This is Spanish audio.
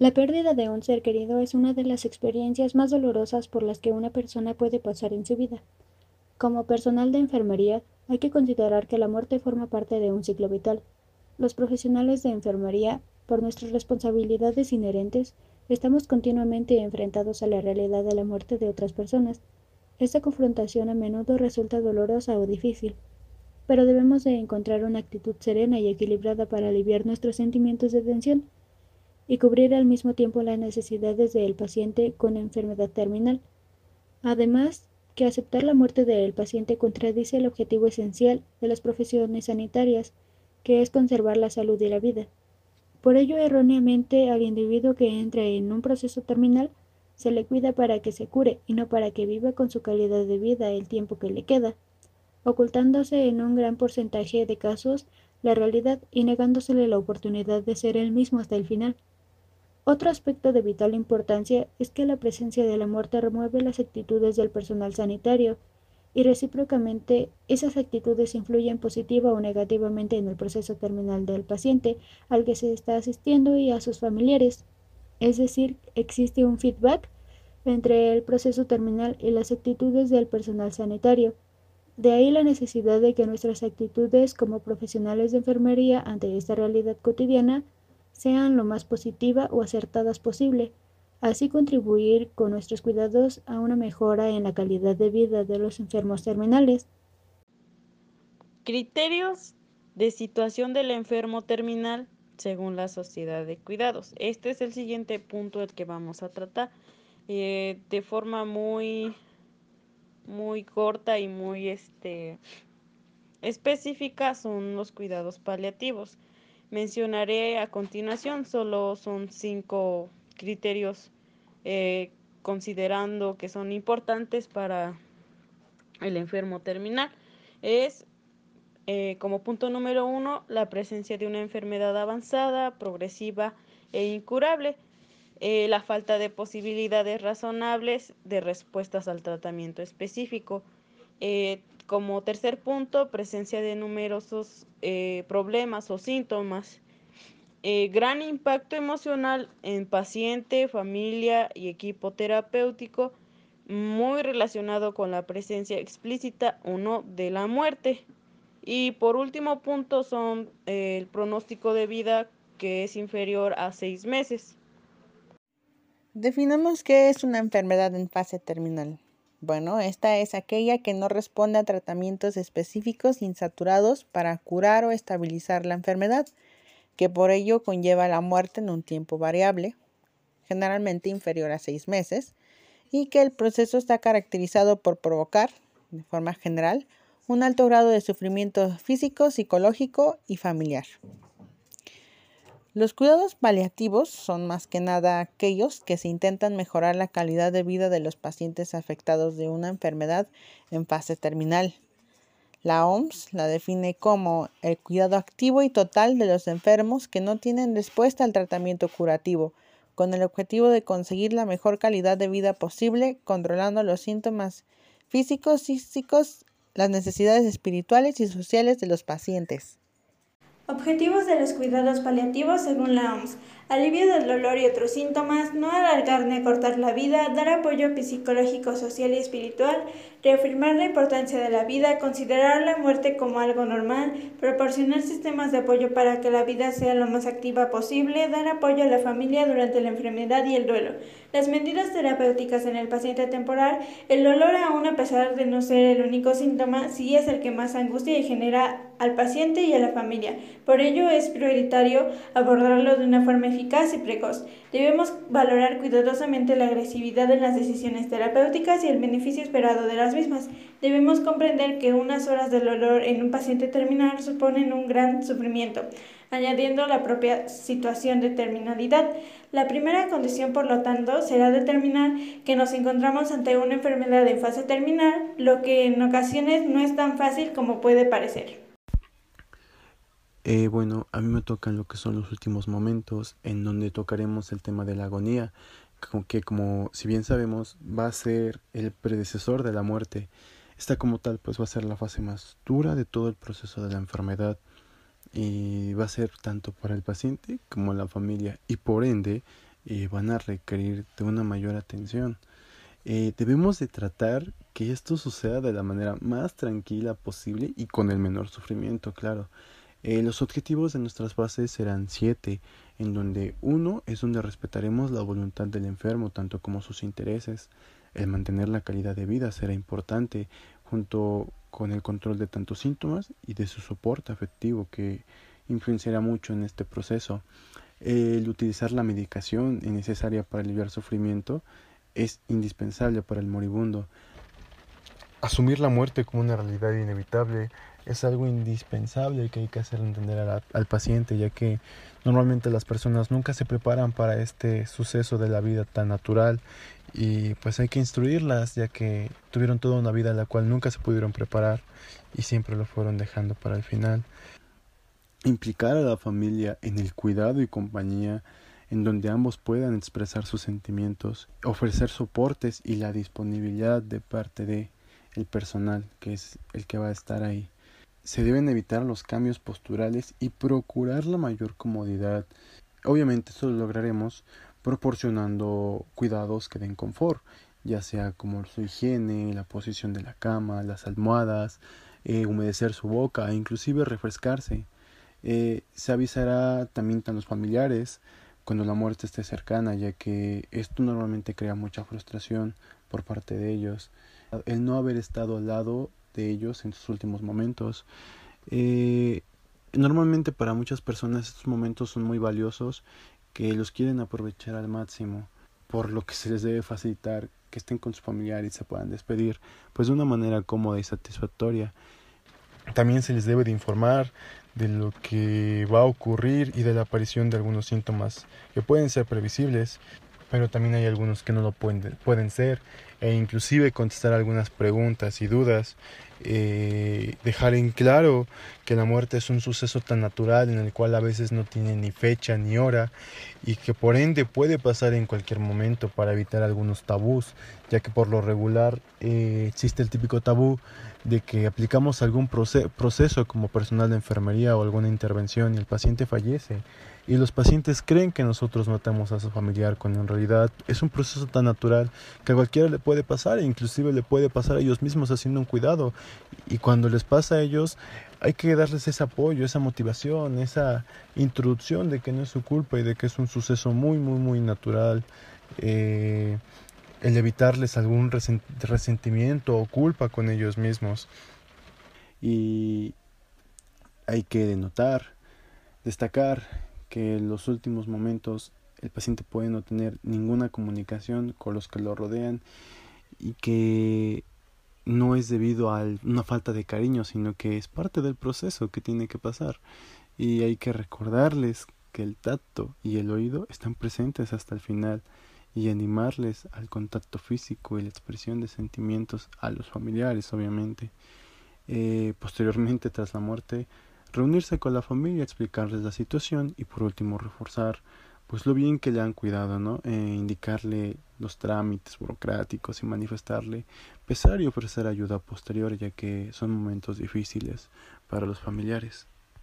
La pérdida de un ser querido es una de las experiencias más dolorosas por las que una persona puede pasar en su vida. Como personal de enfermería, hay que considerar que la muerte forma parte de un ciclo vital. Los profesionales de enfermería, por nuestras responsabilidades inherentes, estamos continuamente enfrentados a la realidad de la muerte de otras personas. Esta confrontación a menudo resulta dolorosa o difícil, pero debemos de encontrar una actitud serena y equilibrada para aliviar nuestros sentimientos de tensión y cubrir al mismo tiempo las necesidades del paciente con enfermedad terminal. Además, que aceptar la muerte del paciente contradice el objetivo esencial de las profesiones sanitarias, que es conservar la salud y la vida. Por ello, erróneamente, al individuo que entra en un proceso terminal se le cuida para que se cure y no para que viva con su calidad de vida el tiempo que le queda, ocultándose en un gran porcentaje de casos la realidad y negándosele la oportunidad de ser él mismo hasta el final. Otro aspecto de vital importancia es que la presencia de la muerte remueve las actitudes del personal sanitario y recíprocamente esas actitudes influyen positiva o negativamente en el proceso terminal del paciente al que se está asistiendo y a sus familiares. Es decir, existe un feedback entre el proceso terminal y las actitudes del personal sanitario. De ahí la necesidad de que nuestras actitudes como profesionales de enfermería ante esta realidad cotidiana sean lo más positiva o acertadas posible, así contribuir con nuestros cuidados a una mejora en la calidad de vida de los enfermos terminales. Criterios de situación del enfermo terminal según la sociedad de cuidados. Este es el siguiente punto del que vamos a tratar eh, de forma muy muy corta y muy este específica son los cuidados paliativos mencionaré a continuación. Solo son cinco criterios eh, considerando que son importantes para el enfermo terminal. Es eh, como punto número uno la presencia de una enfermedad avanzada, progresiva e incurable. Eh, la falta de posibilidades razonables de respuestas al tratamiento específico. Como tercer punto, presencia de numerosos eh, problemas o síntomas. Eh, gran impacto emocional en paciente, familia y equipo terapéutico, muy relacionado con la presencia explícita o no de la muerte. Y por último punto son eh, el pronóstico de vida que es inferior a seis meses. Definamos qué es una enfermedad en fase terminal. Bueno, esta es aquella que no responde a tratamientos específicos insaturados para curar o estabilizar la enfermedad, que por ello conlleva la muerte en un tiempo variable, generalmente inferior a seis meses, y que el proceso está caracterizado por provocar, de forma general, un alto grado de sufrimiento físico, psicológico y familiar. Los cuidados paliativos son más que nada aquellos que se intentan mejorar la calidad de vida de los pacientes afectados de una enfermedad en fase terminal. La OMS la define como el cuidado activo y total de los enfermos que no tienen respuesta al tratamiento curativo, con el objetivo de conseguir la mejor calidad de vida posible, controlando los síntomas físicos, psíquicos, las necesidades espirituales y sociales de los pacientes. Objetivos de los cuidados paliativos según la OMS. Alivio del dolor y otros síntomas, no alargar ni acortar la vida, dar apoyo psicológico, social y espiritual, reafirmar la importancia de la vida, considerar la muerte como algo normal, proporcionar sistemas de apoyo para que la vida sea lo más activa posible, dar apoyo a la familia durante la enfermedad y el duelo. Las medidas terapéuticas en el paciente temporal, el dolor aún a pesar de no ser el único síntoma, sí es el que más angustia y genera al paciente y a la familia. Por ello es prioritario abordarlo de una forma eficaz y precoz. Debemos valorar cuidadosamente la agresividad en las decisiones terapéuticas y el beneficio esperado de las mismas. Debemos comprender que unas horas de dolor en un paciente terminal suponen un gran sufrimiento, añadiendo la propia situación de terminalidad. La primera condición, por lo tanto, será determinar que nos encontramos ante una enfermedad en fase terminal, lo que en ocasiones no es tan fácil como puede parecer. Eh, bueno, a mí me tocan lo que son los últimos momentos en donde tocaremos el tema de la agonía, que como si bien sabemos va a ser el predecesor de la muerte. Esta como tal pues va a ser la fase más dura de todo el proceso de la enfermedad y va a ser tanto para el paciente como la familia y por ende eh, van a requerir de una mayor atención. Eh, debemos de tratar que esto suceda de la manera más tranquila posible y con el menor sufrimiento, claro. Eh, los objetivos de nuestras bases serán siete, en donde uno es donde respetaremos la voluntad del enfermo, tanto como sus intereses. El mantener la calidad de vida será importante, junto con el control de tantos síntomas y de su soporte afectivo, que influenciará mucho en este proceso. El utilizar la medicación necesaria para aliviar sufrimiento es indispensable para el moribundo. Asumir la muerte como una realidad inevitable es algo indispensable que hay que hacer entender al paciente, ya que normalmente las personas nunca se preparan para este suceso de la vida tan natural y pues hay que instruirlas, ya que tuvieron toda una vida a la cual nunca se pudieron preparar y siempre lo fueron dejando para el final. Implicar a la familia en el cuidado y compañía en donde ambos puedan expresar sus sentimientos, ofrecer soportes y la disponibilidad de parte de el personal que es el que va a estar ahí. Se deben evitar los cambios posturales y procurar la mayor comodidad. Obviamente esto lo lograremos proporcionando cuidados que den confort, ya sea como su higiene, la posición de la cama, las almohadas, eh, humedecer su boca e inclusive refrescarse. Eh, se avisará también a los familiares cuando la muerte esté cercana, ya que esto normalmente crea mucha frustración por parte de ellos. El no haber estado al lado de ellos en sus últimos momentos. Eh, normalmente para muchas personas estos momentos son muy valiosos que los quieren aprovechar al máximo, por lo que se les debe facilitar que estén con sus familiares y se puedan despedir, pues de una manera cómoda y satisfactoria. También se les debe de informar de lo que va a ocurrir y de la aparición de algunos síntomas que pueden ser previsibles, pero también hay algunos que no lo pueden, pueden ser e inclusive contestar algunas preguntas y dudas, eh, dejar en claro que la muerte es un suceso tan natural en el cual a veces no tiene ni fecha ni hora y que por ende puede pasar en cualquier momento para evitar algunos tabús, ya que por lo regular eh, existe el típico tabú de que aplicamos algún proceso como personal de enfermería o alguna intervención y el paciente fallece. Y los pacientes creen que nosotros matamos a su familiar cuando en realidad es un proceso tan natural que a cualquiera le puede pasar e inclusive le puede pasar a ellos mismos haciendo un cuidado y cuando les pasa a ellos hay que darles ese apoyo, esa motivación, esa introducción de que no es su culpa y de que es un suceso muy muy muy natural eh, el evitarles algún resentimiento o culpa con ellos mismos. Y hay que denotar destacar que en los últimos momentos el paciente puede no tener ninguna comunicación con los que lo rodean y que no es debido a una falta de cariño, sino que es parte del proceso que tiene que pasar. Y hay que recordarles que el tacto y el oído están presentes hasta el final y animarles al contacto físico y la expresión de sentimientos a los familiares, obviamente. Eh, posteriormente, tras la muerte, reunirse con la familia, explicarles la situación y por último reforzar pues lo bien que le han cuidado, ¿no? Eh, indicarle los trámites burocráticos y manifestarle pesar y ofrecer ayuda posterior ya que son momentos difíciles para los familiares.